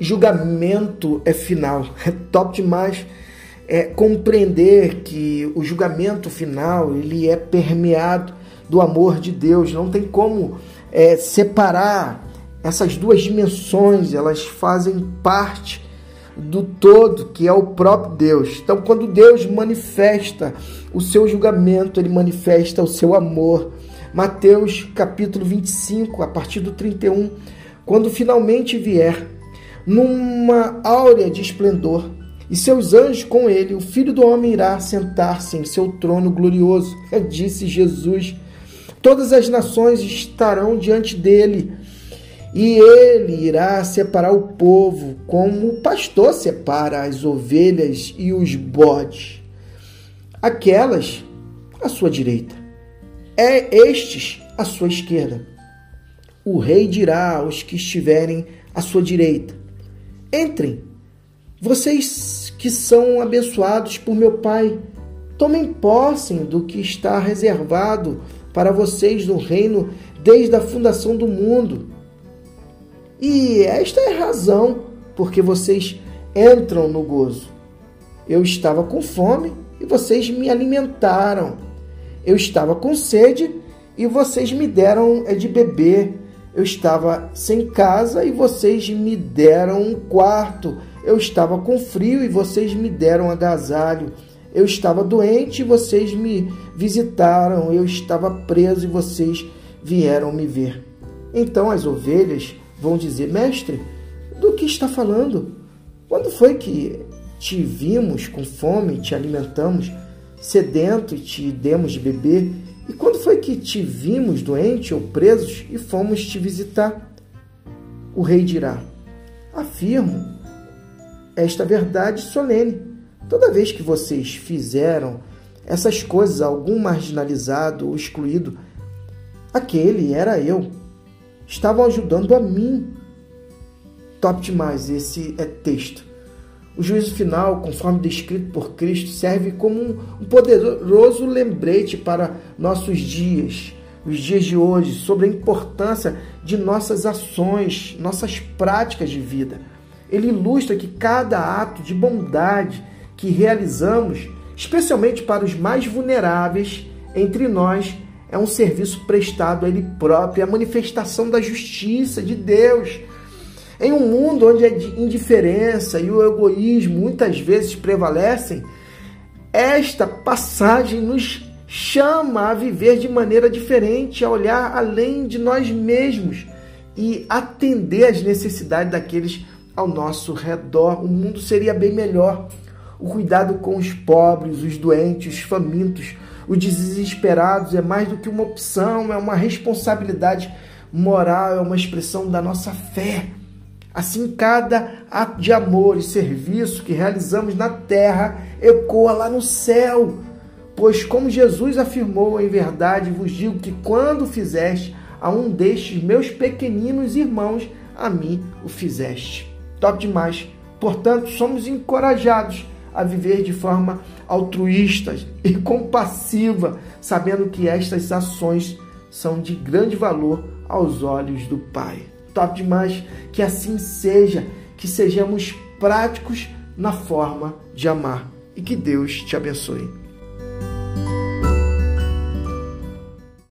julgamento é final. É top demais é, compreender que o julgamento final ele é permeado do amor de Deus. Não tem como é, separar essas duas dimensões. Elas fazem parte do todo, que é o próprio Deus. Então, quando Deus manifesta o seu julgamento, ele manifesta o seu amor. Mateus capítulo 25, a partir do 31, quando finalmente vier, numa áurea de esplendor, e seus anjos com ele, o filho do homem irá sentar-se em seu trono glorioso. Disse Jesus: Todas as nações estarão diante dele, e ele irá separar o povo, como o pastor separa as ovelhas e os bodes. Aquelas à sua direita, é estes à sua esquerda. O rei dirá aos que estiverem à sua direita: Entrem vocês que são abençoados por meu Pai, tomem posse do que está reservado para vocês no reino desde a fundação do mundo. E esta é a razão porque vocês entram no gozo. Eu estava com fome e vocês me alimentaram. Eu estava com sede e vocês me deram é de beber. Eu estava sem casa e vocês me deram um quarto. Eu estava com frio e vocês me deram agasalho. Eu estava doente e vocês me visitaram. Eu estava preso e vocês vieram me ver. Então as ovelhas vão dizer: Mestre, do que está falando? Quando foi que te vimos com fome, te alimentamos, sedento e te demos de beber? E quando foi que te vimos doente ou presos e fomos te visitar? O rei dirá: Afirmo esta verdade solene. Toda vez que vocês fizeram essas coisas a algum marginalizado ou excluído, aquele era eu. Estavam ajudando a mim. Top demais esse é texto. O juízo final, conforme descrito por Cristo, serve como um poderoso lembrete para nossos dias, os dias de hoje, sobre a importância de nossas ações, nossas práticas de vida ele ilustra que cada ato de bondade que realizamos, especialmente para os mais vulneráveis entre nós, é um serviço prestado a Ele próprio, é a manifestação da justiça de Deus. Em um mundo onde a indiferença e o egoísmo muitas vezes prevalecem, esta passagem nos chama a viver de maneira diferente, a olhar além de nós mesmos e atender às necessidades daqueles ao nosso redor, o mundo seria bem melhor. O cuidado com os pobres, os doentes, os famintos, os desesperados é mais do que uma opção, é uma responsabilidade moral, é uma expressão da nossa fé. Assim, cada ato de amor e serviço que realizamos na terra ecoa lá no céu. Pois, como Jesus afirmou, em verdade vos digo que quando fizeste a um destes meus pequeninos irmãos, a mim o fizeste top demais. Portanto, somos encorajados a viver de forma altruísta e compassiva, sabendo que estas ações são de grande valor aos olhos do Pai. Top demais que assim seja, que sejamos práticos na forma de amar e que Deus te abençoe.